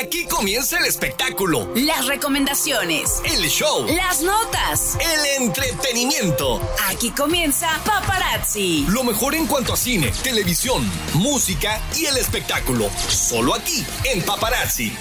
Aquí comienza el espectáculo, Las recomendaciones. el show, Las notas. el entretenimiento. Aquí comienza Paparazzi. Lo mejor en cuanto a cine, televisión, música y el espectáculo. Solo aquí, en Paparazzi.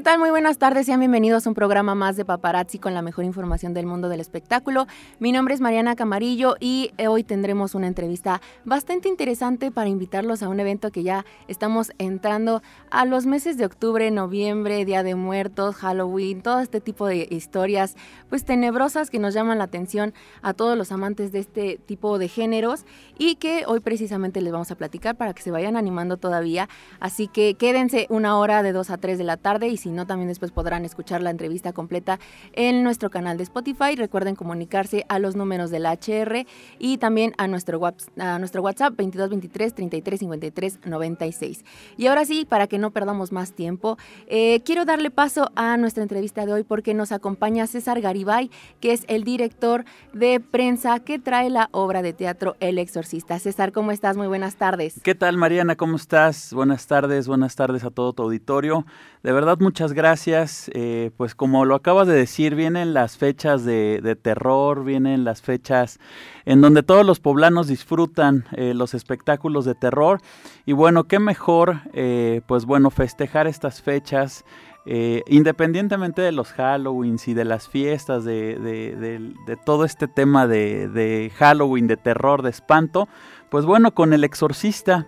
¿Qué tal? Muy buenas tardes, sean bienvenidos a un programa más de Paparazzi con la mejor información del mundo del espectáculo. Mi nombre es Mariana Camarillo y eh, hoy tendremos una entrevista bastante interesante para invitarlos a un evento que ya estamos entrando a los meses de octubre, noviembre, Día de Muertos, Halloween, todo este tipo de historias pues tenebrosas que nos llaman la atención a todos los amantes de este tipo de géneros y que hoy precisamente les vamos a platicar para que se vayan animando todavía. Así que quédense una hora de 2 a 3 de la tarde y si no también después podrán escuchar la entrevista completa en nuestro canal de Spotify. Recuerden comunicarse a los números del HR y también a nuestro, whats- a nuestro WhatsApp 2223 33 53 96. Y ahora sí, para que no perdamos más tiempo, eh, quiero darle paso a nuestra entrevista de hoy porque nos acompaña César Garibay, que es el director de prensa que trae la obra de teatro El Exorcista. César, ¿cómo estás? Muy buenas tardes. ¿Qué tal, Mariana? ¿Cómo estás? Buenas tardes, buenas tardes a todo tu auditorio. De verdad, muchas gracias. Eh, pues como lo acabas de decir, vienen las fechas de, de terror, vienen las fechas en donde todos los poblanos disfrutan eh, los espectáculos de terror. Y bueno, qué mejor, eh, pues bueno, festejar estas fechas. independientemente de los Halloweens y de las fiestas, de, de- de- todo este tema de Halloween, de terror, de espanto, pues bueno, con el exorcista,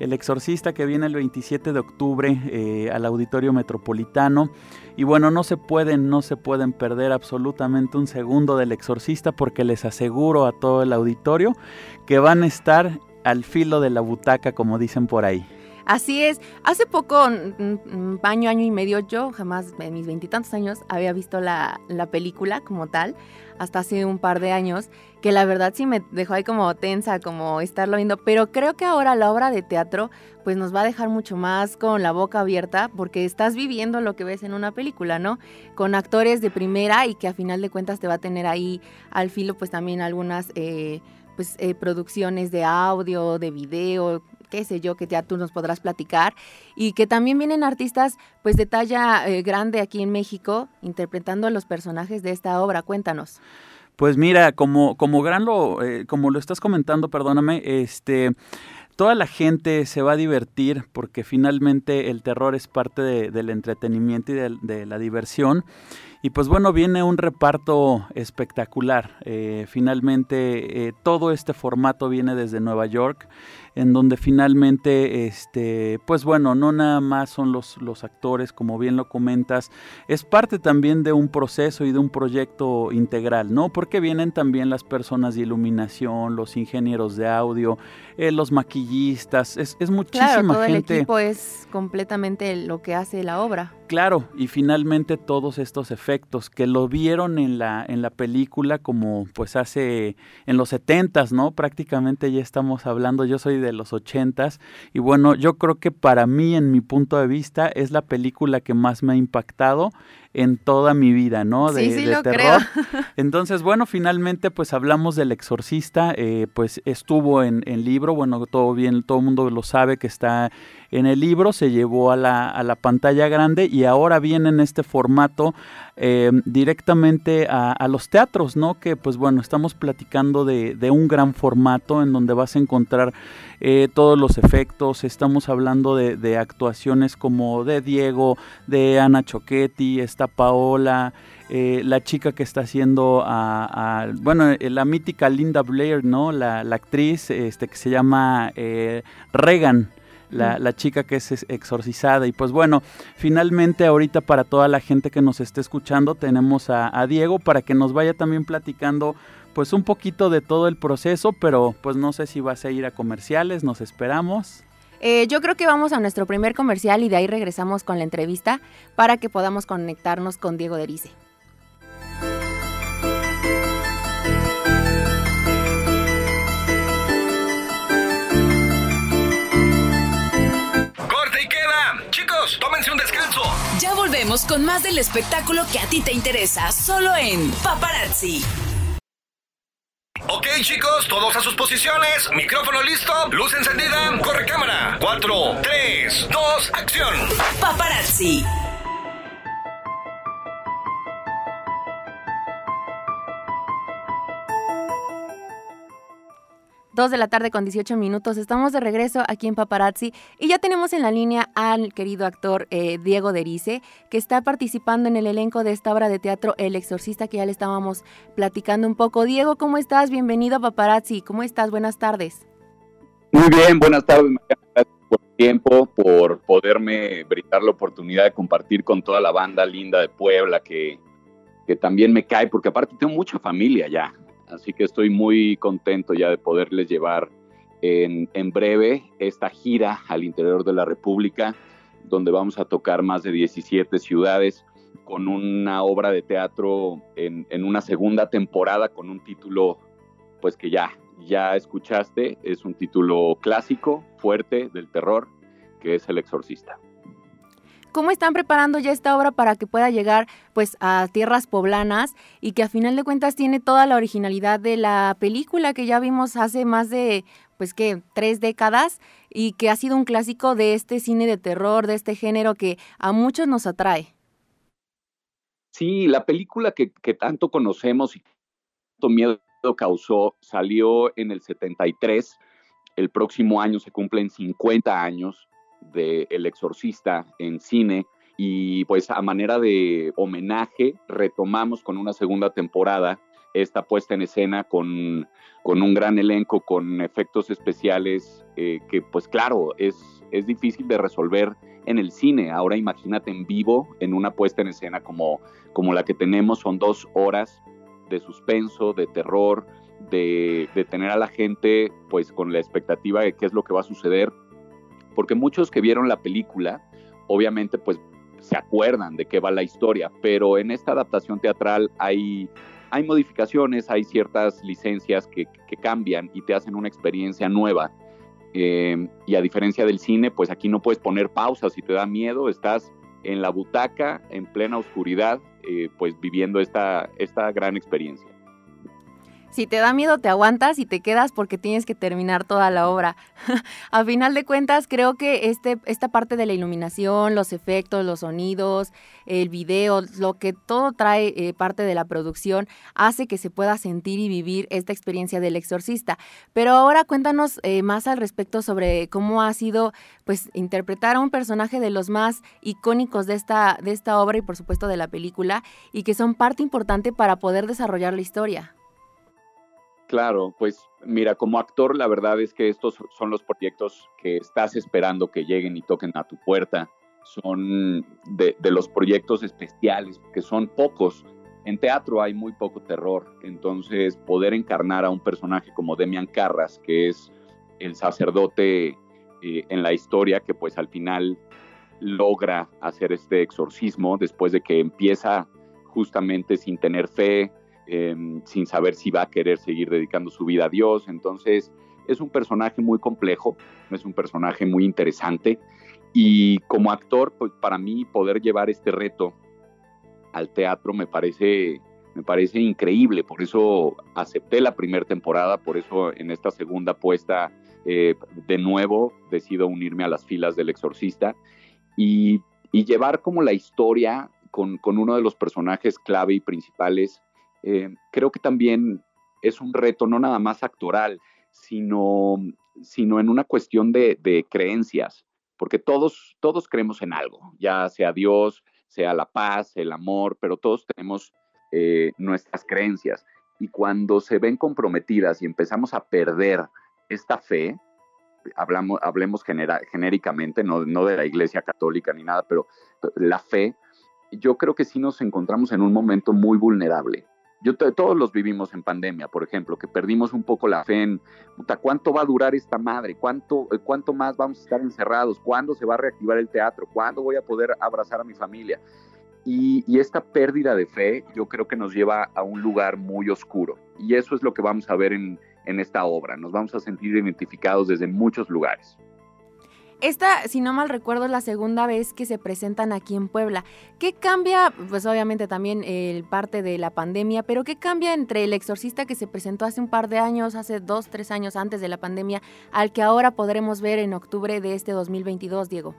el exorcista que viene el 27 de octubre eh, al Auditorio Metropolitano. Y bueno, no se pueden, no se pueden perder absolutamente un segundo del exorcista porque les aseguro a todo el auditorio que van a estar al filo de la butaca, como dicen por ahí. Así es. Hace poco, año, año y medio, yo jamás en mis veintitantos años había visto la, la película como tal, hasta hace un par de años, que la verdad sí me dejó ahí como tensa, como estarlo viendo, pero creo que ahora la obra de teatro pues nos va a dejar mucho más con la boca abierta porque estás viviendo lo que ves en una película, ¿no? Con actores de primera y que a final de cuentas te va a tener ahí al filo pues también algunas... eh, pues, eh, producciones de audio, de video, qué sé yo, que ya tú nos podrás platicar, y que también vienen artistas pues de talla eh, grande aquí en México interpretando a los personajes de esta obra. Cuéntanos. Pues mira, como, como gran lo, eh, como lo estás comentando, perdóname, este toda la gente se va a divertir porque finalmente el terror es parte de- del entretenimiento y de, la diversión. Y pues bueno, viene un reparto espectacular. Eh, finalmente todo este formato viene desde Nueva York, en donde finalmente, este, pues bueno, no nada más son los, los actores, como bien lo comentas, es parte también de un proceso y de un proyecto integral, ¿no? Porque vienen también las personas de iluminación, los ingenieros de audio, eh, los maquillistas, es, es muchísima Claro, todo el gente. equipo es completamente lo que hace la obra. Claro, y finalmente todos estos efectos que lo vieron en la, en la película como pues hace en los setentas, ¿no? Prácticamente ya estamos hablando, yo soy de los ochentas, y bueno, yo creo que para mí, en mi punto de vista, es la película que más me ha impactado en toda mi vida, ¿no? De, Sí, sí de lo terror. creo. Entonces, bueno, finalmente pues hablamos del exorcista, eh, pues estuvo en, en libro, bueno, todo bien, todo el mundo lo sabe que está en el libro, se llevó a la, a la pantalla grande y ahora viene en este formato eh, directamente a, los teatros, ¿no? Que pues bueno, estamos platicando de, un gran formato en donde vas a encontrar eh, todos los efectos, estamos hablando de, actuaciones como de Diego, de Ana Choquetti, está Paola, eh, la chica que está haciendo a, bueno, eh, la mítica Linda Blair, ¿no? La, la actriz este, que se llama Regan. La, la chica que es exorcizada y pues bueno, finalmente ahorita para toda la gente que nos esté escuchando tenemos a, a Diego para que nos vaya también platicando pues un poquito de todo el proceso, pero pues no sé si vas a ir a comerciales, nos esperamos. Eh, yo creo que vamos a nuestro primer comercial y de ahí regresamos con la entrevista para que podamos conectarnos con Diego Derice. Tómense un descanso. Ya volvemos con más del espectáculo que a ti te interesa, solo en Paparazzi. Ok, chicos, todos a sus posiciones. Micrófono listo, luz encendida, corre cámara. 4, 3, 2, acción. Paparazzi. Dos de la tarde con 18 minutos. Estamos de regreso aquí en Paparazzi y ya tenemos en la línea al querido actor eh, Diego Derice, que está participando en el elenco de esta obra de teatro El Exorcista, que ya le estábamos platicando un poco. Diego, ¿cómo estás? Bienvenido a Paparazzi. ¿Cómo estás? Buenas tardes. Muy bien, buenas tardes. Gracias por el tiempo, por poderme brindar la oportunidad de compartir con toda la banda linda de Puebla, que, que también me cae, porque aparte tengo mucha familia ya. Así que estoy muy contento ya de poderles llevar en, en breve esta gira al interior de la República, donde vamos a tocar más de 17 ciudades con una obra de teatro en, en una segunda temporada con un título pues que ya, ya escuchaste, es un título clásico, fuerte, del terror, que es El Exorcista. ¿Cómo están preparando ya esta obra para que pueda llegar pues a tierras poblanas y que a final de cuentas tiene toda la originalidad de la película que ya vimos hace más de pues que tres décadas y que ha sido un clásico de este cine de terror, de este género que a muchos nos atrae? Sí, la película que, que tanto conocemos y tanto miedo causó salió en el 73. El próximo año se cumplen 50 años de El Exorcista en cine y pues a manera de homenaje retomamos con una segunda temporada esta puesta en escena con, con un gran elenco, con efectos especiales eh, que pues claro, es, es difícil de resolver en el cine. Ahora imagínate en vivo, en una puesta en escena como, como la que tenemos, son dos horas de suspenso, de terror, de, de tener a la gente pues con la expectativa de qué es lo que va a suceder, porque muchos que vieron la película, obviamente pues se acuerdan de qué va la historia, pero en esta adaptación teatral hay, modificaciones, hay ciertas licencias que, cambian y te hacen una experiencia nueva. Eh, y a diferencia del cine, pues aquí no puedes poner pausas si te da miedo, estás en la butaca, en plena oscuridad, eh, pues viviendo esta, esta gran experiencia. Si te da miedo, te aguantas y te quedas porque tienes que terminar toda la obra. a final de cuentas, creo que este, esta parte de la iluminación, los efectos, los sonidos, el video, lo que todo trae eh, parte de la producción, hace que se pueda sentir y vivir esta experiencia del exorcista. Pero ahora cuéntanos eh, más al respecto sobre cómo ha sido pues interpretar a un personaje de los más icónicos de esta, de esta obra y por supuesto de la película y que son parte importante para poder desarrollar la historia. Claro, pues mira, como actor la verdad es que estos son los proyectos que estás esperando que lleguen y toquen a tu puerta. Son de, los proyectos especiales, que son pocos. En teatro hay muy poco terror, entonces poder encarnar a un personaje como Demian Carras, que es el sacerdote eh, en la historia, que pues al final logra hacer este exorcismo después de que empieza justamente sin tener fe, eh, sin saber si va a querer seguir dedicando su vida a Dios. Entonces, es un personaje muy complejo, es un personaje muy interesante. Y como actor, pues para mí poder llevar este reto al teatro me parece, me parece increíble. Por eso acepté la primera temporada, por eso en esta segunda puesta eh, de nuevo decido unirme a las filas del exorcista y, y llevar como la historia con, con, uno de los personajes clave y principales eh, creo que también es un reto no nada más actoral, sino, sino en una cuestión de, de, creencias, porque todos, todos creemos en algo, ya sea Dios, sea la paz, el amor, pero todos tenemos eh, nuestras creencias. Y cuando se ven comprometidas y empezamos a perder esta fe, hablamos, hablemos genera, genéricamente, no, no de la Iglesia Católica ni nada, pero la fe, yo creo que sí nos encontramos en un momento muy vulnerable yo todos los vivimos en pandemia, por ejemplo, que perdimos un poco la fe en, ¿cuánto va a durar esta madre? ¿Cuánto, eh, ¿Cuánto más vamos a estar encerrados? ¿Cuándo se va a reactivar el teatro? ¿Cuándo voy a poder abrazar a mi familia? Y, y, esta pérdida de fe yo creo que nos lleva a un lugar muy oscuro. Y eso es lo que vamos a ver en, en esta obra. Nos vamos a sentir identificados desde muchos lugares. Esta, si no mal recuerdo, es la segunda vez que se presentan aquí en Puebla. ¿Qué cambia? Pues obviamente también el parte de la pandemia, pero ¿qué cambia entre el exorcista que se presentó hace un par de años, hace dos, tres años antes de la pandemia, al que ahora podremos ver en octubre de este 2022, Diego?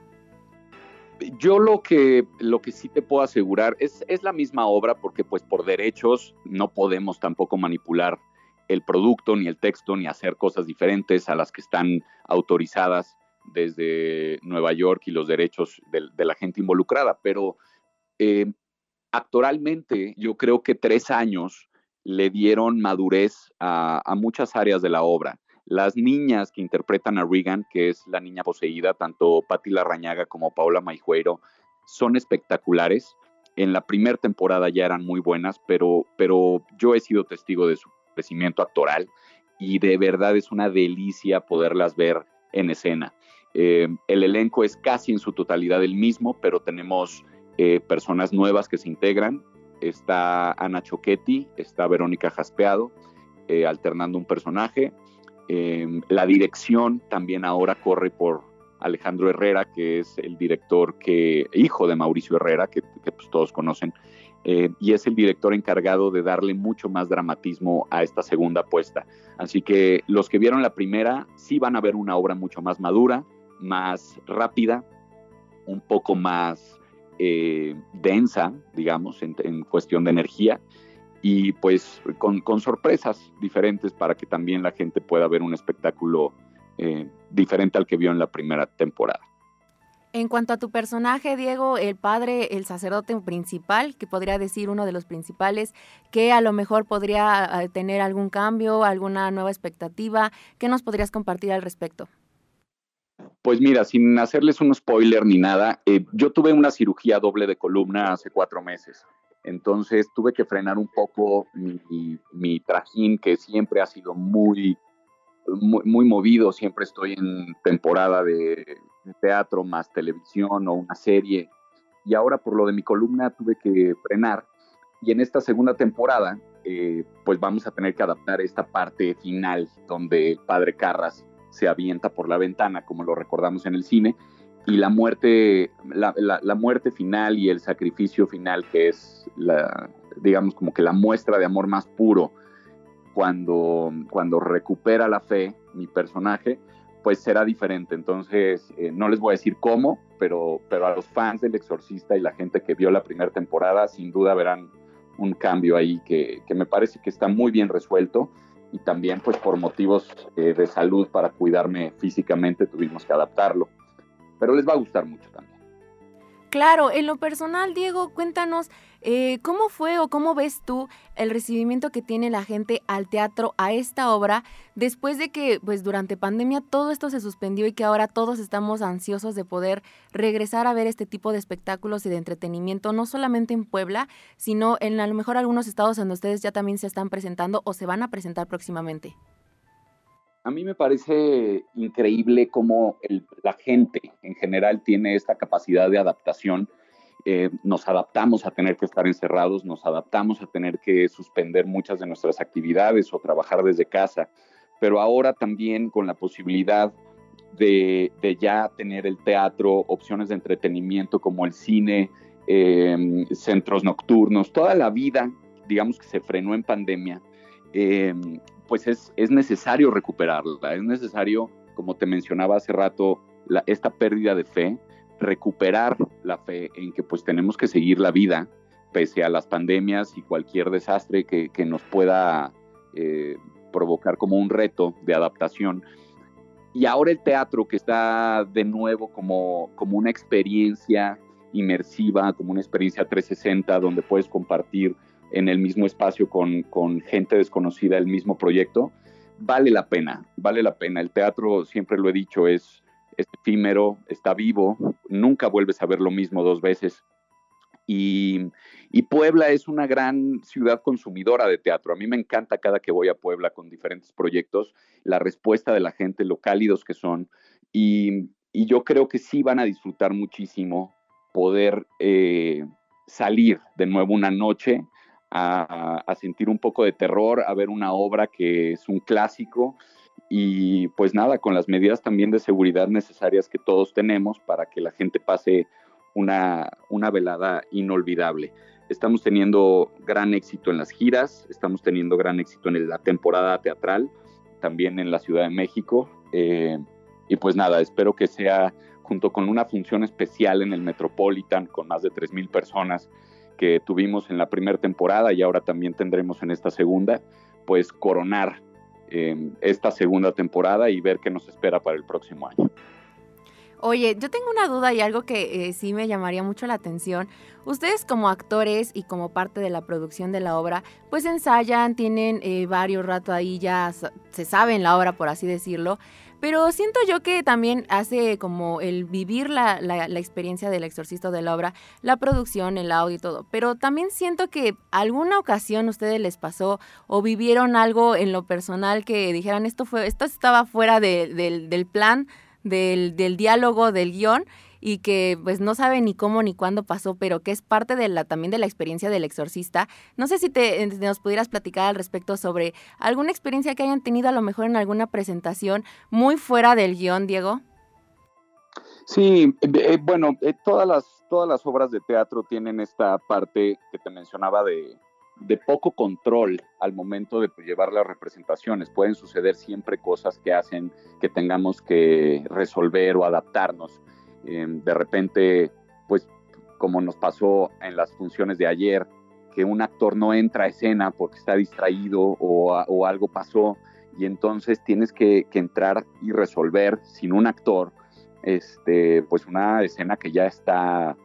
Yo lo que, lo que sí te puedo asegurar es, es la misma obra porque pues por derechos no podemos tampoco manipular el producto, ni el texto, ni hacer cosas diferentes a las que están autorizadas desde Nueva York y los derechos de, la gente involucrada. Pero eh, actoralmente yo creo que tres años le dieron madurez a, muchas áreas de la obra. Las niñas que interpretan a Regan, que es la niña poseída, tanto Patti Larrañaga como Paula Maijueiro, son espectaculares. En la primera temporada ya eran muy buenas, pero yo he sido testigo de su crecimiento actoral y de verdad es una delicia poderlas ver en escena. Eh, el elenco es casi en su totalidad el mismo, pero tenemos eh, personas nuevas que se integran. Está Ana Choquetti, está Verónica Jaspeado, eh, alternando un personaje. la dirección también ahora corre por Alejandro Herrera, que es el director que, hijo de Mauricio Herrera, que, pues, todos conocen, y es el director encargado de darle mucho más dramatismo a esta segunda apuesta. Así que los que vieron la primera sí van a ver una obra mucho más madura, más rápida, un poco más eh, densa, digamos, en, cuestión de energía, y pues con, sorpresas diferentes para que también la gente pueda ver un espectáculo eh, diferente al que vio en la primera temporada. En cuanto a tu personaje, Diego, el padre, el sacerdote principal, que podría decir uno de los principales, que a lo mejor podría eh, tener algún cambio, alguna nueva expectativa, ¿qué nos podrías compartir al respecto? Pues mira, sin hacerles un spoiler ni nada, eh, yo tuve una cirugía doble de columna hace cuatro meses. Entonces tuve que frenar un poco mi, trajín, que siempre ha sido muy, muy, movido. Siempre estoy en temporada de, teatro más televisión o una serie. Y ahora por lo de mi columna tuve que frenar. Y en esta segunda temporada, eh, pues vamos a tener que adaptar esta parte final donde el padre Carras se avienta por la ventana, como lo recordamos en el cine, y la muerte, la, muerte final y el sacrificio final, que es la, digamos, como que la muestra de amor más puro, cuando, cuando recupera la fe, mi personaje, pues será diferente. Entonces, eh, no les voy a decir cómo, pero, pero a los fans del Exorcista y la gente que vio la primera temporada, sin duda verán un cambio ahí que, que me parece que está muy bien resuelto y también pues por motivos eh, de salud para cuidarme físicamente tuvimos que adaptarlo. Pero les va a gustar mucho también. Claro, en lo personal, Diego, cuéntanos eh, cómo fue o cómo ves tú el recibimiento que tiene la gente al teatro, a esta obra, después de que, pues durante pandemia todo esto se suspendió y que ahora todos estamos ansiosos de poder regresar a ver este tipo de espectáculos y de entretenimiento, no solamente en Puebla, sino en a lo mejor algunos estados donde ustedes ya también se están presentando o se van a presentar próximamente. A mí me parece increíble cómo la gente en general tiene esta capacidad de adaptación. Eh, nos adaptamos a tener que estar encerrados, nos adaptamos a tener que suspender muchas de nuestras actividades o trabajar desde casa, pero ahora también con la posibilidad de, ya tener el teatro, opciones de entretenimiento como el cine, em, centros nocturnos, toda la vida, digamos que se frenó en pandemia. Em, pues es, es necesario recuperarla, es necesario, como te mencionaba hace rato, esta pérdida de fe, recuperar la fe en que pues tenemos que seguir la vida pese a las pandemias y cualquier desastre que, que nos pueda eh, provocar como un reto de adaptación. Y ahora el teatro que está de nuevo como, como una experiencia inmersiva, como una experiencia 360 donde puedes compartir en el mismo espacio con, con gente desconocida el mismo proyecto, vale la pena, vale la pena. El teatro, siempre lo he dicho, es, efímero, está vivo, nunca vuelves a ver lo mismo dos veces. Y, Puebla es una gran ciudad consumidora de teatro. A mí me encanta cada que voy a Puebla con diferentes proyectos, la respuesta de la gente, lo cálidos que son. Y, y yo creo que sí van a disfrutar muchísimo poder eh, salir de nuevo una noche a, a, sentir un poco de terror, a ver una obra que es un clásico y pues nada, con las medidas también de seguridad necesarias que todos tenemos para que la gente pase una, una velada inolvidable. Estamos teniendo gran éxito en las giras, estamos teniendo gran éxito en la temporada teatral, también en la Ciudad de México. Eh, y pues nada, espero que sea junto con una función especial en el Metropolitan con más de 3.000 personas que tuvimos en la primera temporada y ahora también tendremos en esta segunda, pues coronar eh, esta segunda temporada y ver qué nos espera para el próximo año. Oye, yo tengo una duda y algo que eh, sí me llamaría mucho la atención. Ustedes como actores y como parte de la producción de la obra, pues ensayan, tienen eh, varios rato ahí, ya se saben la obra, por así decirlo. Pero siento yo que también hace como el vivir la, la, la, experiencia del exorcista de la obra, la producción, el audio y todo. Pero también siento que alguna ocasión ustedes les pasó o vivieron algo en lo personal que dijeran esto fue, esto estaba fuera de, del, del plan, del, del diálogo, del guion y que pues no sabe ni cómo ni cuándo pasó, pero que es parte de la también de la experiencia del exorcista. No sé si te, nos pudieras platicar al respecto sobre alguna experiencia que hayan tenido a lo mejor en alguna presentación muy fuera del guion, Diego. Sí, eh, bueno, eh, todas las obras de teatro tienen esta parte que te mencionaba de, de poco control al momento de llevar las representaciones. Pueden suceder siempre cosas que hacen que tengamos que resolver o adaptarnos. Eh, de repente, pues como nos pasó en las funciones de ayer, que un actor no entra a escena porque está distraído o, algo pasó y entonces tienes que, que, entrar y resolver sin un actor, este, pues una escena que ya está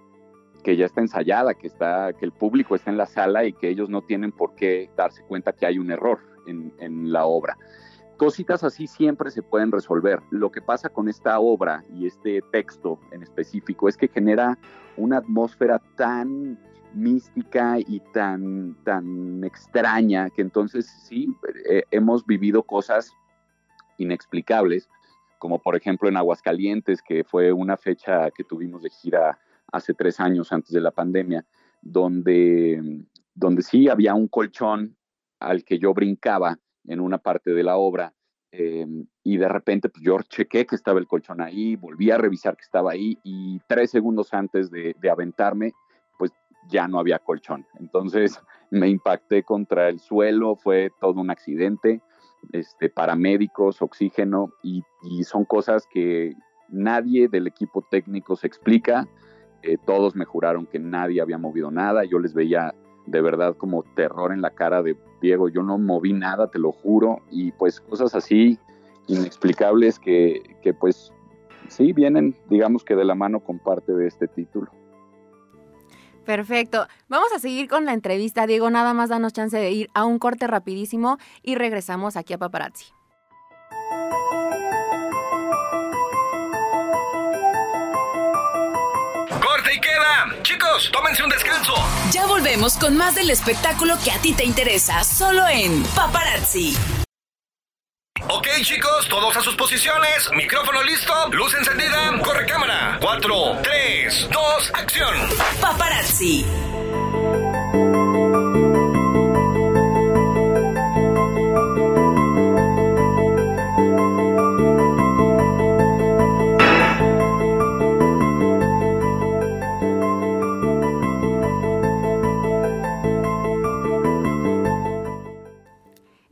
que ya está ensayada, que está, que el público está en la sala y que ellos no tienen por qué darse cuenta que hay un error en la obra cositas así siempre se pueden resolver. Lo que pasa con esta obra y este texto en específico es que genera una atmósfera tan mística y tan, tan extraña que entonces sí, eh, hemos vivido cosas inexplicables, como por ejemplo en Aguascalientes, que fue una fecha que tuvimos de gira hace tres años antes de la pandemia, donde, donde sí había un colchón al que yo brincaba en una parte de la obra eh, y de repente pues yo chequé que estaba el colchón ahí, volví a revisar que estaba ahí y tres segundos antes de, de aventarme pues ya no había colchón. Entonces me impacté contra el suelo, fue todo un accidente, este, paramédicos, oxígeno y, y son cosas que nadie del equipo técnico se explica. Eh, todos me juraron que nadie había movido nada, yo les veía de verdad como terror en la cara de Diego, yo no moví nada, te lo juro, y pues cosas así inexplicables que, que pues sí vienen, digamos que de la mano con parte de este título. Perfecto. Vamos a seguir con la entrevista, Diego. Nada más danos chance de ir a un corte rapidísimo y regresamos aquí a Paparazzi. Chicos, tómense un descanso. Ya volvemos con más del espectáculo que a ti te interesa, solo en Paparazzi. Ok, chicos, todos a sus posiciones. Micrófono listo, luz encendida, corre cámara. 4, 3, 2, acción. Paparazzi.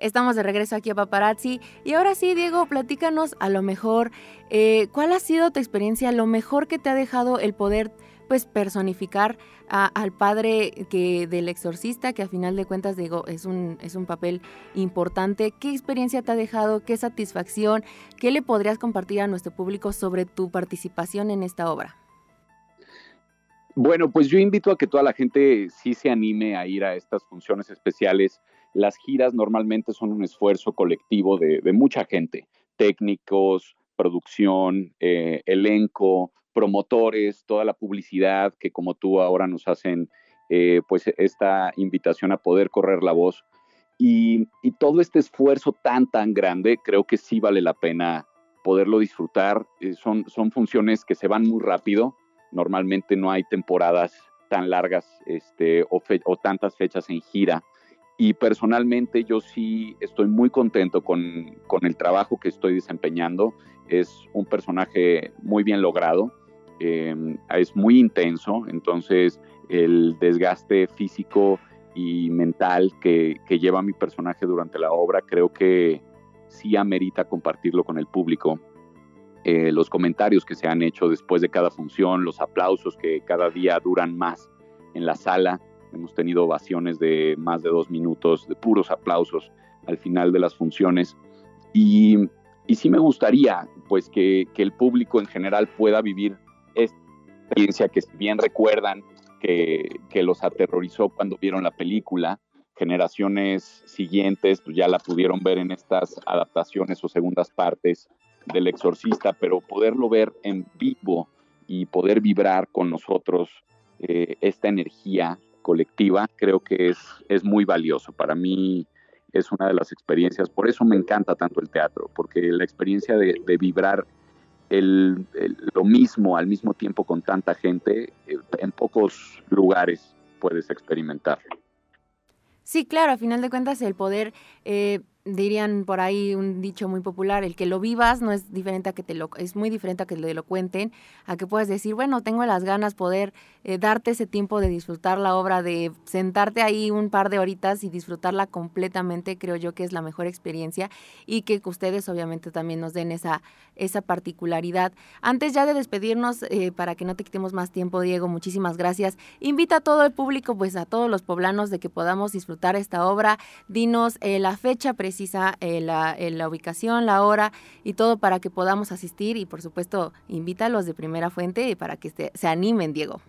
Estamos de regreso aquí a Paparazzi. Y ahora sí, Diego, platícanos a lo mejor, eh, ¿cuál ha sido tu experiencia, lo mejor que te ha dejado el poder pues personificar al padre que del exorcista, que a final de cuentas digo, es un, es un papel importante. ¿Qué experiencia te ha dejado? ¿Qué satisfacción? ¿Qué le podrías compartir a nuestro público sobre tu participación en esta obra? Bueno, pues yo invito a que toda la gente sí se anime a ir a estas funciones especiales las giras normalmente son un esfuerzo colectivo de, mucha gente, técnicos, producción, eh, elenco, promotores, toda la publicidad que como tú ahora nos hacen, eh, pues esta invitación a poder correr la voz. Y, todo este esfuerzo tan, tan grande, creo que sí vale la pena poderlo disfrutar. Eh, son, son funciones que se van muy rápido. Normalmente no hay temporadas tan largas este, o tantas fechas en gira. Y personalmente yo sí estoy muy contento con, con, el trabajo que estoy desempeñando. Es un personaje muy bien logrado, em, es muy intenso, entonces el desgaste físico y mental que, que, lleva mi personaje durante la obra creo que sí amerita compartirlo con el público. Eh, los comentarios que se han hecho después de cada función, los aplausos que cada día duran más en la sala, Hemos tenido ovaciones de más de dos minutos, de puros aplausos al final de las funciones. Y, y sí me gustaría pues que, que, el público en general pueda vivir esta experiencia que si bien recuerdan que, que los aterrorizó cuando vieron la película, generaciones siguientes pues ya la pudieron ver en estas adaptaciones o segundas partes del exorcista, pero poderlo ver en vivo y poder vibrar con nosotros eh, esta energía colectiva, creo que es, es muy valioso. Para mí es una de las experiencias, por eso me encanta tanto el teatro, porque la experiencia de, vibrar el, lo mismo al mismo tiempo con tanta gente, eh, en pocos lugares puedes experimentarlo. Sí, claro, a final de cuentas el poder eh, dirían por ahí un dicho muy popular, el que lo vivas no es diferente a que te lo es muy diferente a que te lo cuenten, a que puedas decir, bueno, tengo las ganas poder eh, darte ese tiempo de disfrutar la obra, de sentarte ahí un par de horitas y disfrutarla completamente, creo yo que es la mejor experiencia y que ustedes obviamente también nos den esa esa particularidad. Antes ya de despedirnos eh, para que no te quitemos más tiempo, Diego, muchísimas gracias. Invita a todo el público, pues a todos los poblanos de que podamos disfrutar esta obra. Dinos eh, la fecha precisa precisa eh, la, eh, la, ubicación, la hora y todo para que podamos asistir y por supuesto invítalos de primera fuente para que se animen, Diego.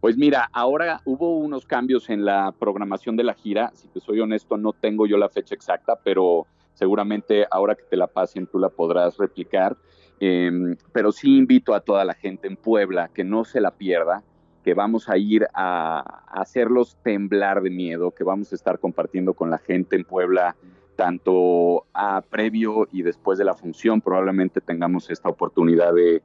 Pues mira, ahora hubo unos cambios en la programación de la gira, si te soy honesto no tengo yo la fecha exacta, pero seguramente ahora que te la pasen tú la podrás replicar. Em, pero sí invito a toda la gente en Puebla que no se la pierda que vamos a ir a, hacerlos temblar de miedo, que vamos a estar compartiendo con la gente en Puebla, tanto a previo y después de la función. Probablemente tengamos esta oportunidad de,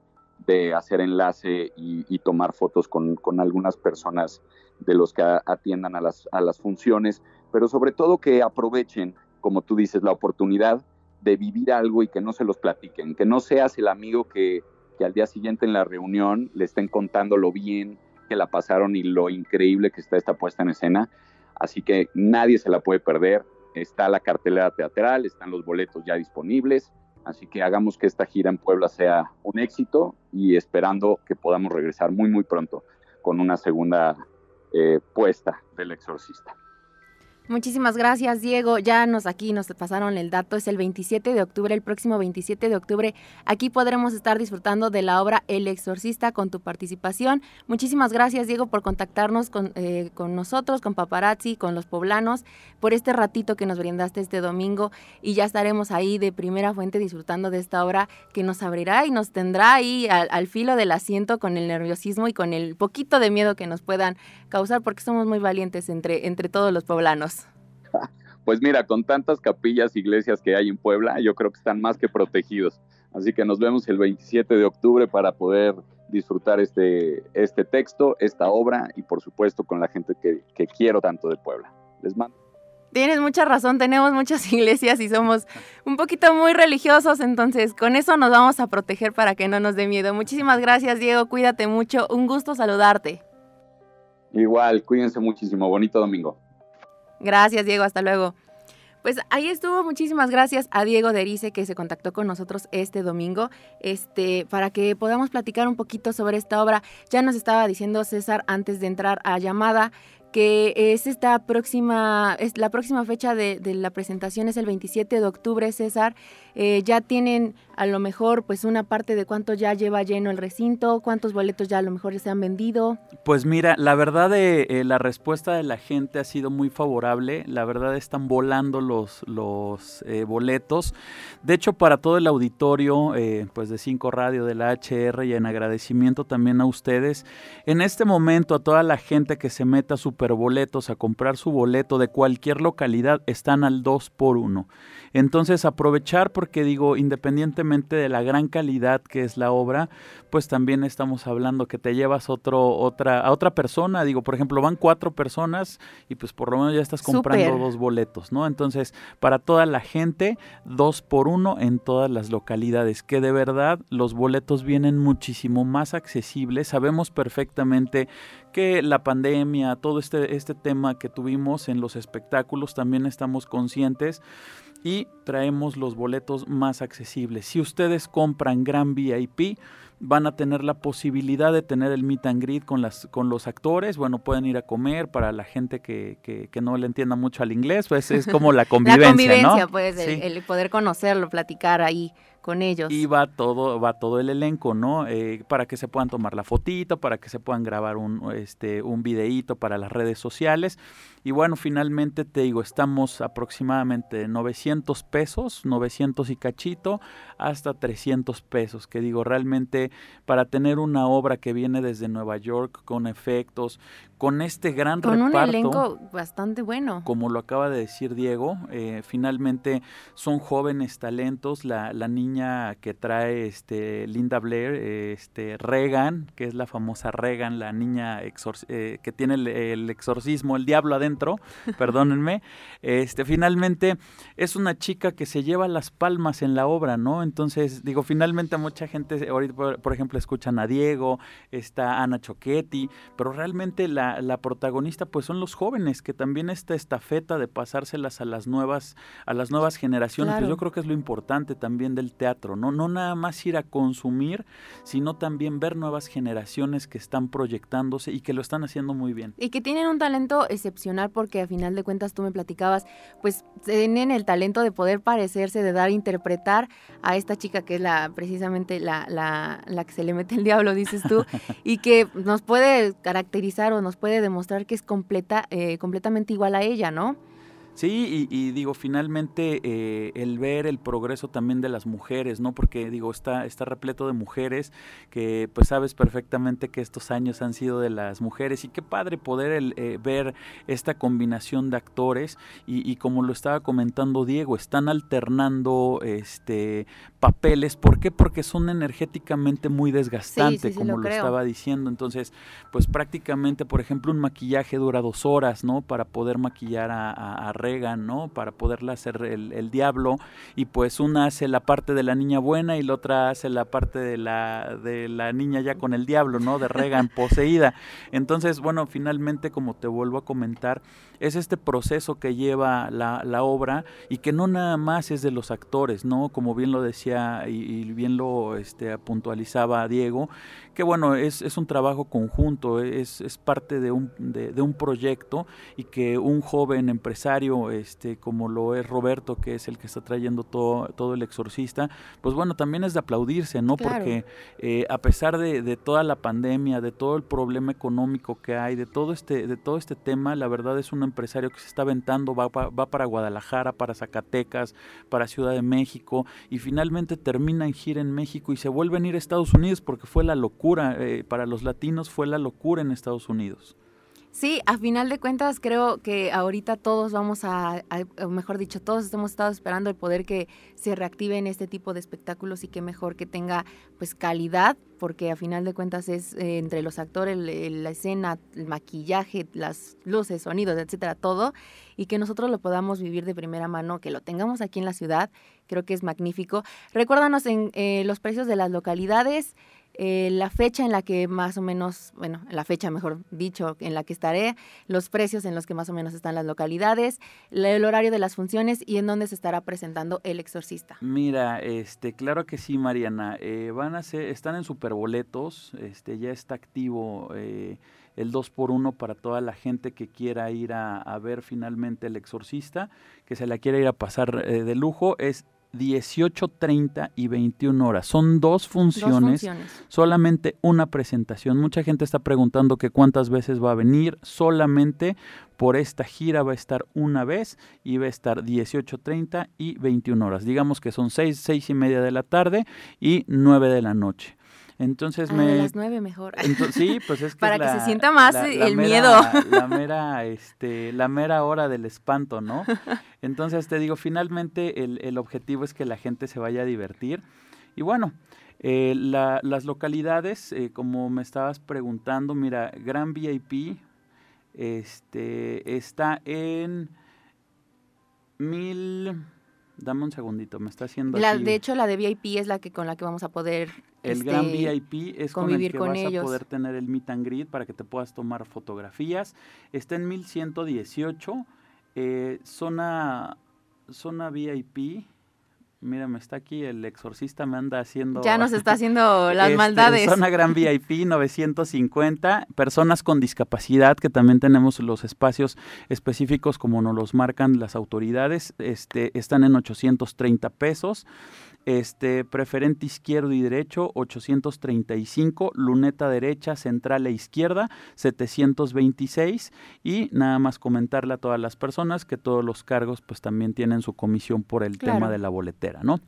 hacer enlace y, tomar fotos con, algunas personas de los que atiendan a las, a las funciones, pero sobre todo que aprovechen, como tú dices, la oportunidad de vivir algo y que no se los platiquen, que no seas el amigo que, al día siguiente en la reunión le estén contando lo bien que la pasaron y lo increíble que está esta puesta en escena. Así que nadie se la puede perder. Está la cartelera teatral, están los boletos ya disponibles. Así que hagamos que esta gira en Puebla sea un éxito y esperando que podamos regresar muy, muy pronto con una segunda eh, puesta del exorcista. Muchísimas gracias, Diego. Ya nos aquí nos pasaron el dato. Es el 27 de octubre, el próximo 27 de octubre. Aquí podremos estar disfrutando de la obra El Exorcista con tu participación. Muchísimas gracias, Diego, por contactarnos con, eh, con nosotros, con Paparazzi, con los poblanos, por este ratito que nos brindaste este domingo. Y ya estaremos ahí de primera fuente disfrutando de esta obra que nos abrirá y nos tendrá ahí al, al filo del asiento con el nerviosismo y con el poquito de miedo que nos puedan causar, porque somos muy valientes entre, entre todos los poblanos. Pues mira, con tantas capillas, iglesias que hay en Puebla, yo creo que están más que protegidos. Así que nos vemos el 27 de octubre para poder disfrutar este, este texto, esta obra y por supuesto con la gente que, que quiero tanto de Puebla. Les mando. Tienes mucha razón, tenemos muchas iglesias y somos un poquito muy religiosos, entonces con eso nos vamos a proteger para que no nos dé miedo. Muchísimas gracias, Diego, cuídate mucho, un gusto saludarte. Igual, cuídense muchísimo, bonito domingo. Gracias, Diego. Hasta luego. Pues ahí estuvo, muchísimas gracias a Diego Derice que se contactó con nosotros este domingo, este, para que podamos platicar un poquito sobre esta obra. Ya nos estaba diciendo César antes de entrar a llamada que es esta próxima, es la próxima fecha de, la presentación es el 27 de octubre, César. Eh, ya tienen a lo mejor pues una parte de cuánto ya lleva lleno el recinto, cuántos boletos ya a lo mejor se han vendido. Pues mira, la verdad de eh, la respuesta de la gente ha sido muy favorable. La verdad están volando los, los eh, boletos. De hecho, para todo el auditorio pues de 5 Radio de la HR y en agradecimiento también a ustedes, en este momento a toda la gente que se meta a Superboletos a comprar su boleto de cualquier localidad están al 2 por 1. Entonces aprovechar porque digo, independientemente de la gran calidad que es la obra, pues también estamos hablando que te llevas otro, otra, a otra persona, digo, por ejemplo, van cuatro personas y pues por lo menos ya estás comprando dos boletos, ¿no? Entonces, para toda la gente, dos por uno en todas las localidades, que de verdad los boletos vienen muchísimo más accesibles, sabemos perfectamente que la pandemia, todo este, este tema que tuvimos en los espectáculos, también estamos conscientes y traemos los boletos más accesibles. Si ustedes compran Gran VIP, van a tener la posibilidad de tener el meet and greet con, las, con los actores. Bueno, pueden ir a comer para la gente que, que, no le entienda mucho al inglés, pues es como la convivencia. la convivencia, pues, el, poder conocerlo, platicar ahí con ellos. Y va todo, va todo el elenco, ¿no? Eh, para que se puedan tomar la fotito, para que se puedan grabar un, este, un videíto para las redes sociales. Y bueno, finalmente te digo, estamos aproximadamente 900 pesos, 900 y cachito, hasta 300 pesos, que digo, realmente para tener una obra que viene desde Nueva York con efectos, con este gran con reparto. un elenco bastante bueno. Como lo acaba de decir Diego, eh, finalmente son jóvenes talentos. La, la, niña que trae este Linda Blair, este Regan, que es la famosa Regan, la niña eh, que tiene el, exorcismo, el diablo adentro, perdónenme. Este, finalmente es una chica que se lleva las palmas en la obra, ¿no? Entonces, digo, finalmente mucha gente, ahorita por, por ejemplo, escuchan a Diego, está Ana Choquetti, pero realmente la la, protagonista pues son los jóvenes, que también esta estafeta de pasárselas a las nuevas, a las nuevas generaciones, pues yo creo que es lo importante también del teatro, ¿no? No nada más ir a consumir, sino también ver nuevas generaciones que están proyectándose y que lo están haciendo muy bien. Y que tienen un talento excepcional porque a final de cuentas tú me platicabas, pues tienen el talento de poder parecerse, de dar, interpretar a esta chica que es la precisamente la, la, la que se le mete el diablo, dices tú, y que nos puede caracterizar o nos puede demostrar que es completa, eh, completamente igual a ella, ¿no? Sí, y, digo, finalmente eh, el ver el progreso también de las mujeres, ¿no? Porque digo, está, está repleto de mujeres que pues sabes perfectamente que estos años han sido de las mujeres y qué padre poder el, eh, ver esta combinación de actores y, como lo estaba comentando Diego, están alternando este papeles, ¿por qué? Porque son energéticamente muy desgastantes, como lo, estaba diciendo, entonces pues prácticamente, por ejemplo, un maquillaje dura dos horas, ¿no? Para poder maquillar a, a, a ¿no? Para poderla hacer el, diablo. Y pues una hace la parte de la niña buena y la otra hace la parte de la, de la niña ya con el diablo, ¿no? De Regan poseída. Entonces, bueno, finalmente, como te vuelvo a comentar, es este proceso que lleva la, la obra y que no nada más es de los actores, ¿no? Como bien lo decía y, bien lo este, puntualizaba Diego, que bueno, es, es un trabajo conjunto, es, es parte de un, de, de un proyecto y que un joven empresario este, como lo es Roberto, que es el que está trayendo todo, todo el exorcista, pues bueno, también es de aplaudirse, ¿no? Porque eh, a pesar de, toda la pandemia, de todo el problema económico que hay, de todo este, de todo este tema, la verdad es un empresario que se está aventando, va, va para Guadalajara, para Zacatecas, para Ciudad de México, y finalmente termina en gira en México y se vuelve a ir a Estados Unidos porque fue la locura, eh, para los latinos fue la locura en Estados Unidos. Sí, a final de cuentas creo que ahorita todos vamos a, mejor dicho, todos hemos estado esperando el poder que se reactiven este tipo de espectáculos y que mejor que tenga pues calidad, porque a final de cuentas es eh, entre los actores, la escena, el maquillaje, las luces, sonidos, etcétera, todo, y que nosotros lo podamos vivir de primera mano, que lo tengamos aquí en la ciudad, creo que es magnífico. Recuérdanos en eh, los precios de las localidades. Eh, la fecha en la que más o menos, bueno, la fecha mejor dicho, en la que estaré, los precios en los que más o menos están las localidades, el horario de las funciones y en dónde se estará presentando El Exorcista. Mira, este, claro que sí, Mariana. Eh, van a ser, están en superboletos, este, ya está activo. Eh, el 2 por 1 para toda la gente que quiera ir a, a ver finalmente El Exorcista, que se la quiera ir a pasar de lujo, es 18, 30 y 21 horas. Son dos funciones, Dos funciones. solamente una presentación. Mucha gente está preguntando que cuántas veces va a venir. Solamente por esta gira va a estar una vez y va a estar 18, 30 y 21 horas. Digamos que son 6, 6 y media de la tarde y 9 de la noche. Entonces Ah, me... de las nueve mejor. Sí, pues es que Para es que se sienta más la- el mera- miedo. La mera, este, la mera hora del espanto, ¿no? Entonces te digo, finalmente el, el objetivo es que la gente se vaya a divertir. Y bueno, eh, la- las localidades, eh, como me estabas preguntando, mira, Gran VIP este, está en mil... Dame un segundito, me está haciendo La- aquí- de hecho, la de VIP es la que con la que vamos a poder el este, gran VIP es con el que con vas ellos. a poder tener el meet and greet para que te puedas tomar fotografías. Está en 1118, eh, zona, zona VIP. Mira, me está aquí el exorcista, me anda haciendo... Ya nos está haciendo las Este, maldades. Zona Gran VIP 950, personas con discapacidad, que también tenemos los espacios específicos como nos los marcan las autoridades, este, están en 830 pesos. Este, preferente izquierdo y derecho, 835, luneta derecha, central e izquierda, 726. Y nada más comentarle a todas las personas que todos los cargos pues también tienen su comisión por el tema de la boletera, ¿no?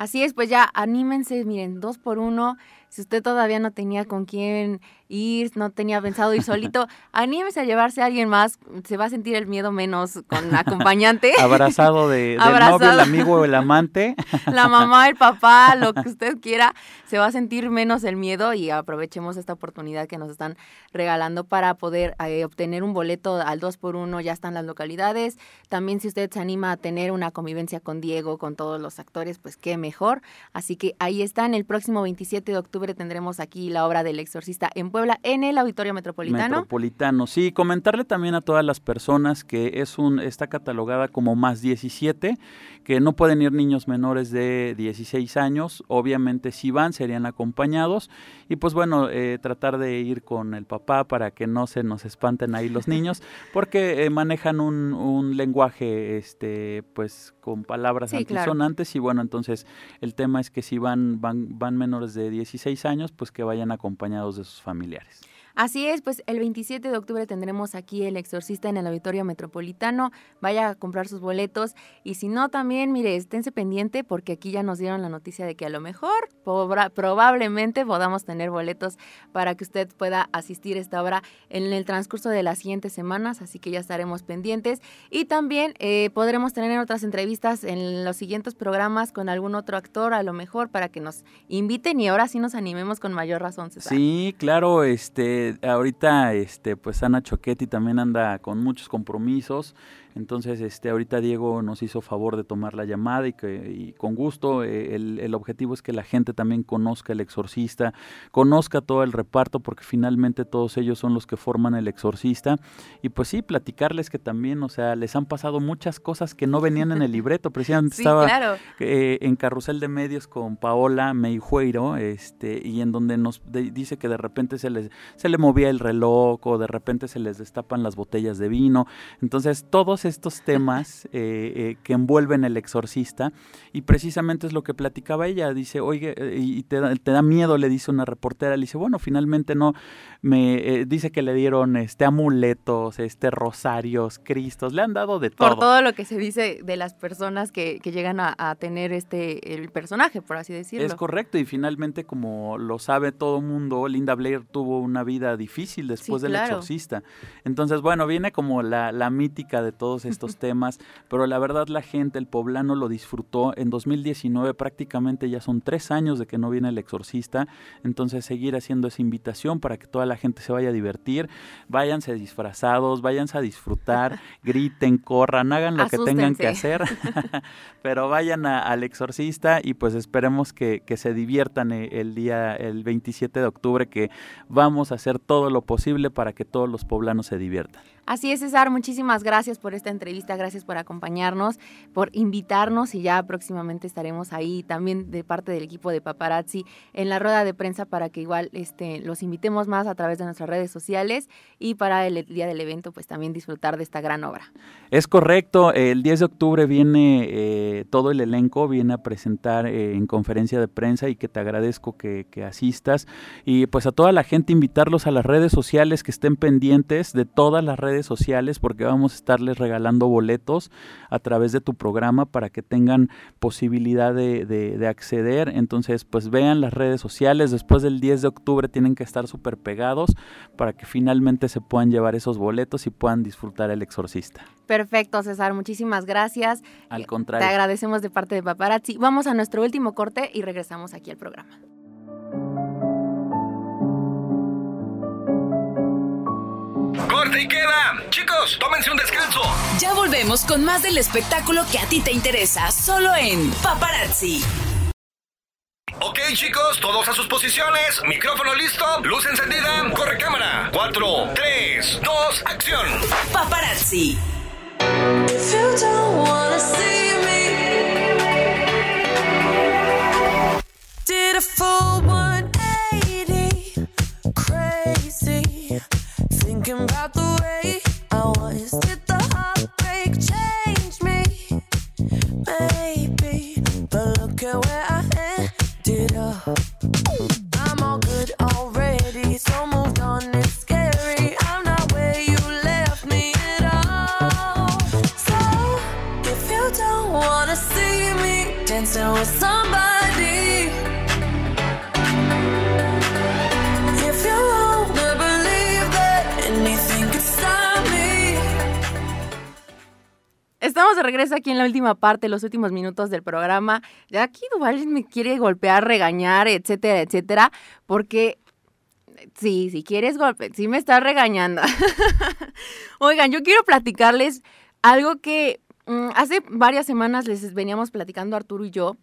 Así es, pues ya anímense, miren, dos por uno. Si usted todavía no tenía con quién ir, no tenía pensado ir solito, anímese a llevarse a alguien más. Se va a sentir el miedo menos con acompañante. Abrazado de, del Abrazado. novio, el amigo o el amante. la mamá, el papá, lo que usted quiera, se va a sentir menos el miedo y aprovechemos esta oportunidad que nos están regalando para poder eh, obtener un boleto al 2 por 1 ya están las localidades. También si usted se anima a tener una convivencia con Diego, con todos los actores, pues qué mejor. Así que ahí están, el próximo 27 de octubre tendremos aquí la obra del exorcista en Puebla, en el Auditorio Metropolitano. Metropolitano. Sí, comentarle también a todas las personas que es un está catalogada como más 17, que no pueden ir niños menores de 16 años. Obviamente si van serían acompañados y pues bueno, eh, tratar de ir con el papá para que no se nos espanten ahí los niños, porque eh, manejan un, un lenguaje este pues con palabras Sí, claro. antisonantes y bueno, entonces el tema es que si van van van menores de 16 años, pues que vayan acompañados de sus familiares. Así es, pues el 27 de octubre tendremos aquí el exorcista en el Auditorio Metropolitano. Vaya a comprar sus boletos y si no también, mire, esténse pendiente porque aquí ya nos dieron la noticia de que a lo mejor probablemente podamos tener boletos para que usted pueda asistir esta obra en el transcurso de las siguientes semanas, así que ya estaremos pendientes y también eh, podremos tener otras entrevistas en los siguientes programas con algún otro actor a lo mejor para que nos inviten y ahora sí nos animemos con mayor razón. Sí, claro, este, ahorita, este, pues Ana Choquetti también anda con muchos compromisos, entonces, este, ahorita Diego nos hizo favor de tomar la llamada y que, y con gusto, eh, el, el objetivo es que la gente también conozca el exorcista, conozca todo el reparto, porque finalmente todos ellos son los que forman el exorcista, y pues sí, platicarles que también, o sea, les han pasado muchas cosas que no venían en el libreto, precisamente Sí, estaba claro. eh, en Carrusel de Medios con Paola Meijueiro, este, y en donde nos de- dice que de repente se les se le movía el reloj o de repente se les destapan las botellas de vino. Entonces, todos estos temas eh, eh, que envuelven el exorcista, y precisamente es lo que platicaba ella, dice, oye, eh, y te da, te da miedo, le dice una reportera, le dice, bueno, finalmente no, me eh, dice que le dieron este amuletos, este rosarios, cristos, le han dado de todo. por todo lo que se dice de las personas que, que llegan a, a tener este el personaje, por así decirlo. Es correcto, y finalmente, como lo sabe todo mundo, Linda Blair tuvo una vida difícil después Sí, del claro. exorcista. Entonces, bueno, viene como la, la mítica de todos estos temas, pero la verdad la gente, el poblano lo disfrutó. En 2019 prácticamente ya son tres años de que no viene el exorcista, entonces seguir haciendo esa invitación para que toda la gente se vaya a divertir, váyanse disfrazados, váyanse a disfrutar, griten, corran, hagan lo que tengan que hacer, pero vayan a- al exorcista y pues esperemos que, que se diviertan eh, el día, el 27 de octubre, que vamos a hacer todo lo posible para que todos los poblanos se diviertan. Así es, César, muchísimas gracias por esta entrevista, gracias por acompañarnos, por invitarnos y ya próximamente estaremos ahí también de parte del equipo de Paparazzi en la rueda de prensa para que igual este, los invitemos más a través de nuestras redes sociales y para el día del evento pues también disfrutar de esta gran obra. Es correcto, el 10 de octubre viene eh, todo el elenco, viene a presentar eh, en conferencia de prensa y que te agradezco que, que asistas y pues a toda la gente invitarlos a las redes sociales que estén pendientes de todas las redes sociales porque vamos a estarles regalando boletos a través de tu programa para que tengan posibilidad de, de, acceder. Entonces, pues vean las redes sociales. Después del 10 de octubre tienen que estar súper pegados para que finalmente se puedan llevar esos boletos y puedan disfrutar el exorcista. Perfecto, César. Muchísimas gracias. Al contrario. Te agradecemos de parte de Paparazzi. Vamos a nuestro último corte y regresamos aquí al programa. Corte y queda. Chicos, tómense un descanso. Ya volvemos con más del espectáculo que a ti te interesa, solo en Paparazzi. Ok, chicos, todos a sus posiciones. Micrófono listo, luz encendida, corre cámara. 4, 3, 2, acción. Paparazzi. Did regreso aquí en la última parte, los últimos minutos del programa. Ya aquí Duval me quiere golpear, regañar, etcétera, etcétera, porque sí, si quieres golpe, sí me estás regañando. Oigan, yo quiero platicarles algo que mm, hace varias semanas les veníamos platicando Arturo y yo.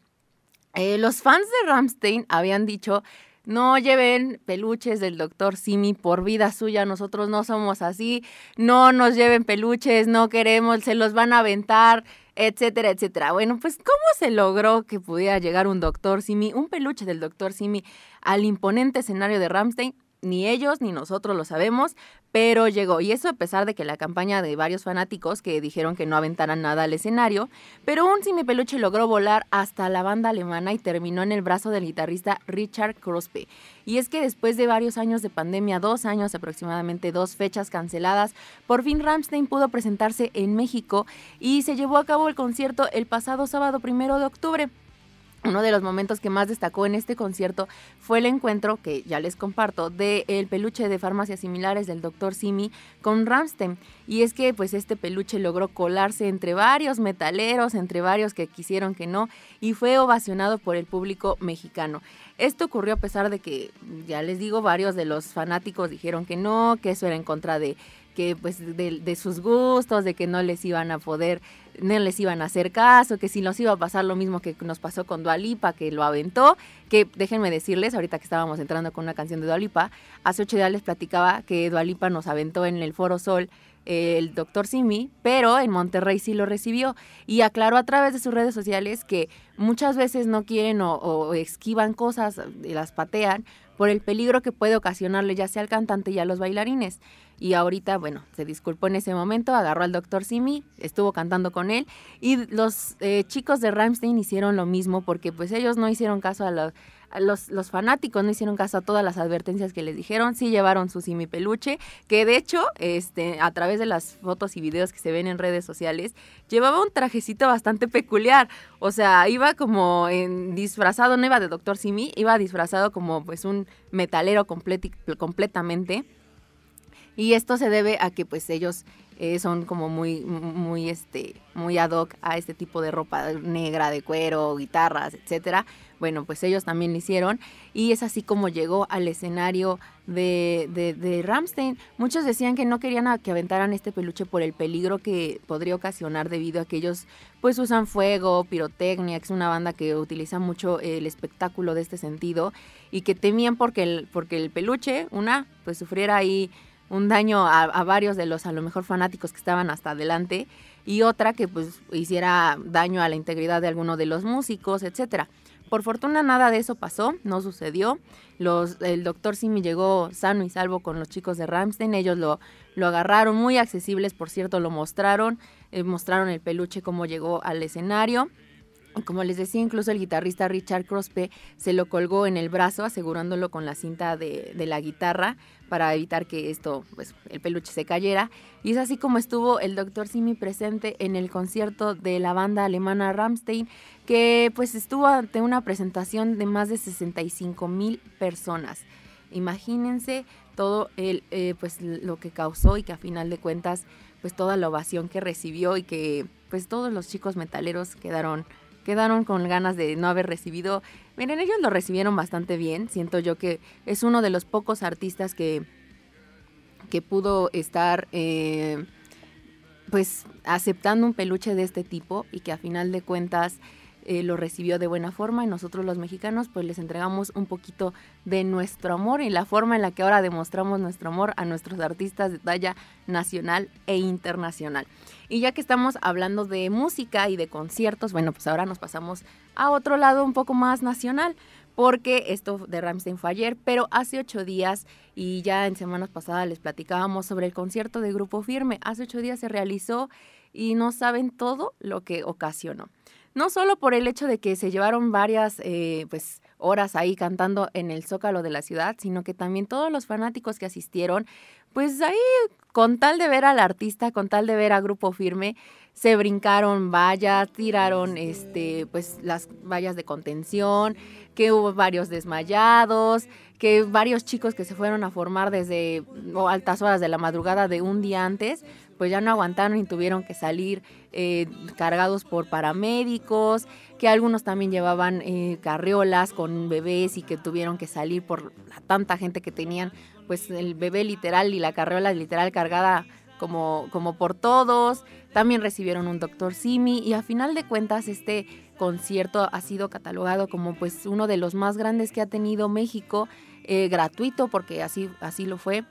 Eh, los fans de Ramstein habían dicho no lleven peluches del doctor Simi por vida suya, nosotros no somos así, no nos lleven peluches, no queremos, se los van a aventar, etcétera, etcétera. Bueno, pues ¿cómo se logró que pudiera llegar un doctor Simi, un peluche del doctor Simi al imponente escenario de Ramstein? Ni ellos ni nosotros lo sabemos, pero llegó. Y eso a pesar de que la campaña de varios fanáticos que dijeron que no aventaran nada al escenario, pero un Simi Peluche logró volar hasta la banda alemana y terminó en el brazo del guitarrista Richard Crosby. Y es que después de varios años de pandemia, dos años aproximadamente, dos fechas canceladas, por fin Ramstein pudo presentarse en México y se llevó a cabo el concierto el pasado sábado primero de octubre. Uno de los momentos que más destacó en este concierto fue el encuentro, que ya les comparto, del el peluche de farmacias similares del Dr. Simi con Ramstein. Y es que pues este peluche logró colarse entre varios metaleros, entre varios que quisieron que no, y fue ovacionado por el público mexicano. Esto ocurrió a pesar de que, ya les digo, varios de los fanáticos dijeron que no, que eso era en contra de que pues de, sus gustos, de que no les iban a poder, no les iban a hacer caso, que si nos iba a pasar lo mismo que nos pasó con Dualipa, que lo aventó, que déjenme decirles, ahorita que estábamos entrando con una canción de Dualipa, hace ocho días les platicaba que Dualipa nos aventó en el Foro Sol eh, el doctor Simi, pero en Monterrey sí lo recibió y aclaró a través de sus redes sociales que muchas veces no quieren o, o esquivan cosas y las patean por el peligro que puede ocasionarle ya sea al cantante y a los bailarines. Y ahorita, bueno, se disculpó en ese momento, agarró al doctor Simi, estuvo cantando con él y los eh, chicos de Ramstein hicieron lo mismo porque pues ellos no hicieron caso a, los, los, fanáticos, no hicieron caso a todas las advertencias que les dijeron, sí llevaron su Simi peluche, que de hecho, este, a través de las fotos y videos que se ven en redes sociales, llevaba un trajecito bastante peculiar, o sea, iba como en disfrazado, no iba de doctor Simi, iba disfrazado como pues un metalero complet completamente y esto se debe a que pues ellos eh, son como muy, muy, este, muy ad hoc a este tipo de ropa negra, de cuero, guitarras, etcétera. Bueno, pues ellos también lo hicieron y es así como llegó al escenario de, de, de Ramstein. Muchos decían que no querían a que aventaran este peluche por el peligro que podría ocasionar debido a que ellos pues usan fuego, pirotecnia, que es una banda que utiliza mucho el espectáculo de este sentido y que temían porque el, porque el peluche, una, pues sufriera ahí un daño a, varios de los a lo mejor fanáticos que estaban hasta adelante y otra que pues hiciera daño a la integridad de alguno de los músicos, etcétera. Por fortuna nada de eso pasó, no sucedió. Los, el doctor Simi llegó sano y salvo con los chicos de Ramstein. Ellos lo, lo agarraron, muy accesibles, por cierto, lo mostraron. eh, mostraron el peluche cómo llegó al escenario. Como les decía, incluso el guitarrista Richard Crospe se lo colgó en el brazo, asegurándolo con la cinta de, la guitarra para evitar que esto, pues, el peluche se cayera. Y es así como estuvo el Dr. Simi presente en el concierto de la banda alemana Rammstein, que pues estuvo ante una presentación de más de 65 mil personas. Imagínense todo el, eh, pues, lo que causó y que a final de cuentas, pues toda la ovación que recibió y que pues todos los chicos metaleros quedaron quedaron con ganas de no haber recibido. Miren, ellos lo recibieron bastante bien. Siento yo que es uno de los pocos artistas que, que pudo estar eh, pues aceptando un peluche de este tipo y que a final de cuentas eh, lo recibió de buena forma y nosotros los mexicanos pues les entregamos un poquito de nuestro amor y la forma en la que ahora demostramos nuestro amor a nuestros artistas de talla nacional e internacional. Y ya que estamos hablando de música y de conciertos, bueno, pues ahora nos pasamos a otro lado un poco más nacional, porque esto de Ramstein fue ayer, pero hace ocho días y ya en semanas pasadas les platicábamos sobre el concierto de Grupo Firme. Hace ocho días se realizó y no saben todo lo que ocasionó. No solo por el hecho de que se llevaron varias eh, pues, horas ahí cantando en el zócalo de la ciudad, sino que también todos los fanáticos que asistieron, pues ahí con tal de ver al artista, con tal de ver a Grupo Firme, se brincaron vallas, tiraron este, pues, las vallas de contención, que hubo varios desmayados, que varios chicos que se fueron a formar desde altas horas de la madrugada de un día antes, pues ya no aguantaron y tuvieron que salir eh, cargados por paramédicos, que algunos también llevaban eh, carriolas con bebés y que tuvieron que salir por la tanta gente que tenían, pues el bebé literal y la carriola literal cargada como, como por todos. También recibieron un doctor Simi y a final de cuentas este concierto ha sido catalogado como pues uno de los más grandes que ha tenido México, eh, gratuito porque así, así lo fue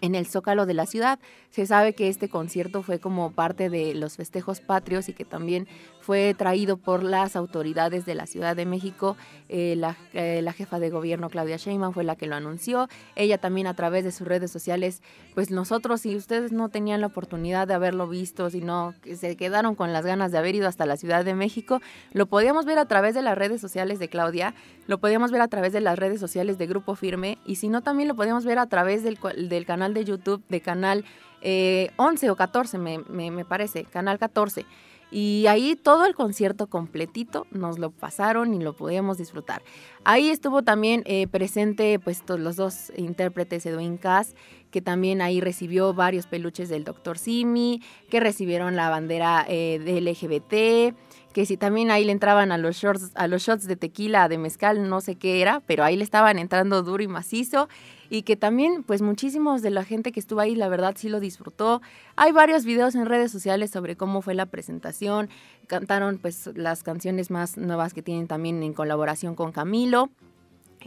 en el Zócalo de la ciudad. Se sabe que este concierto fue como parte de los festejos patrios y que también fue traído por las autoridades de la Ciudad de México. Eh, la, eh, la, jefa de gobierno Claudia Sheinbaum fue la que lo anunció. Ella también a través de sus redes sociales, pues nosotros, si ustedes no tenían la oportunidad de haberlo visto, sino que se quedaron con las ganas de haber ido hasta la Ciudad de México, lo podíamos ver a través de las redes sociales de Claudia, lo podíamos ver a través de las redes sociales de Grupo Firme y si no, también lo podíamos ver a través del, del canal de YouTube, de canal eh, 11 o 14, me, me, parece, canal 14. Y ahí todo el concierto completito nos lo pasaron y lo podíamos disfrutar. Ahí estuvo también eh, presente pues los dos intérpretes Edwin Cass, que también ahí recibió varios peluches del Dr. Simi, que recibieron la bandera eh, de LGBT, que si también ahí le entraban a los shorts, a los shots de tequila, de mezcal, no sé qué era, pero ahí le estaban entrando duro y macizo y que también pues muchísimos de la gente que estuvo ahí la verdad sí lo disfrutó. Hay varios videos en redes sociales sobre cómo fue la presentación, cantaron pues las canciones más nuevas que tienen también en colaboración con Camilo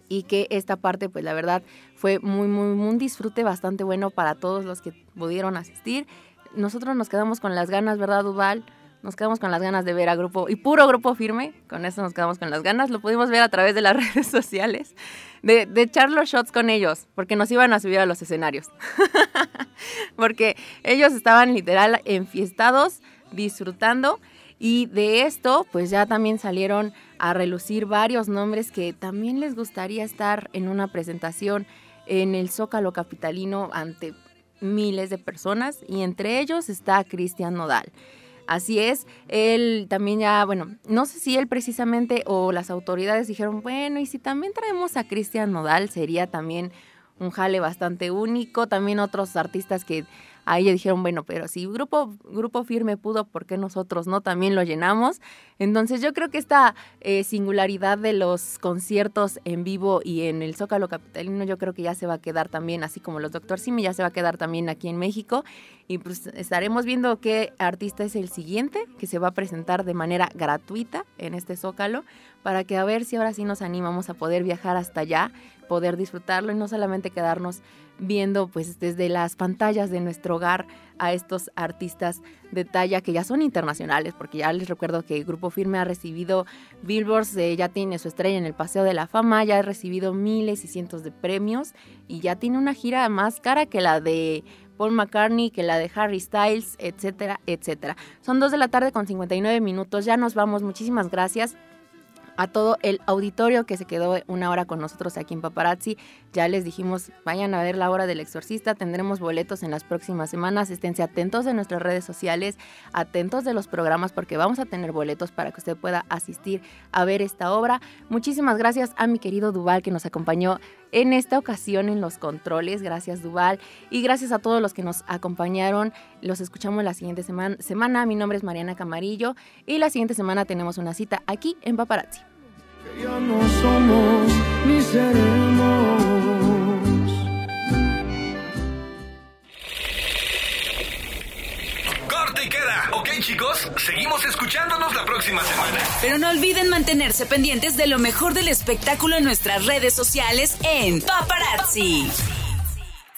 y que esta parte pues la verdad fue muy muy un disfrute bastante bueno para todos los que pudieron asistir. Nosotros nos quedamos con las ganas, ¿verdad, Duval? Nos quedamos con las ganas de ver a grupo y puro grupo firme, con eso nos quedamos con las ganas, lo pudimos ver a través de las redes sociales, de, de echar los shots con ellos, porque nos iban a subir a los escenarios, porque ellos estaban literal enfiestados, disfrutando, y de esto pues ya también salieron a relucir varios nombres que también les gustaría estar en una presentación en el Zócalo Capitalino ante miles de personas, y entre ellos está Cristian Nodal. Así es, él también ya, bueno, no sé si él precisamente o las autoridades dijeron, bueno, y si también traemos a Cristian Nodal, sería también un jale bastante único. También otros artistas que ahí dijeron, bueno, pero si grupo, grupo Firme pudo, ¿por qué nosotros no? También lo llenamos. Entonces yo creo que esta eh, singularidad de los conciertos en vivo y en el Zócalo Capitalino, yo creo que ya se va a quedar también, así como los Doctor Simi, ya se va a quedar también aquí en México. Y pues estaremos viendo qué artista es el siguiente que se va a presentar de manera gratuita en este Zócalo para que a ver si ahora sí nos animamos a poder viajar hasta allá poder disfrutarlo y no solamente quedarnos viendo pues desde las pantallas de nuestro a estos artistas de talla que ya son internacionales, porque ya les recuerdo que Grupo Firme ha recibido Billboards, ya tiene su estrella en el Paseo de la Fama, ya ha recibido miles y cientos de premios y ya tiene una gira más cara que la de Paul McCartney, que la de Harry Styles, etcétera, etcétera. Son dos de la tarde con 59 minutos, ya nos vamos, muchísimas gracias a todo el auditorio que se quedó una hora con nosotros aquí en Paparazzi. Ya les dijimos, vayan a ver la hora del exorcista, tendremos boletos en las próximas semanas, esténse atentos de nuestras redes sociales, atentos de los programas porque vamos a tener boletos para que usted pueda asistir a ver esta obra. Muchísimas gracias a mi querido Duval que nos acompañó en esta ocasión en los controles. Gracias Duval y gracias a todos los que nos acompañaron. Los escuchamos la siguiente semana. Mi nombre es Mariana Camarillo y la siguiente semana tenemos una cita aquí en Paparazzi. Que ya no somos. Ok, chicos, seguimos escuchándonos la próxima semana. Pero no olviden mantenerse pendientes de lo mejor del espectáculo en nuestras redes sociales en Paparazzi.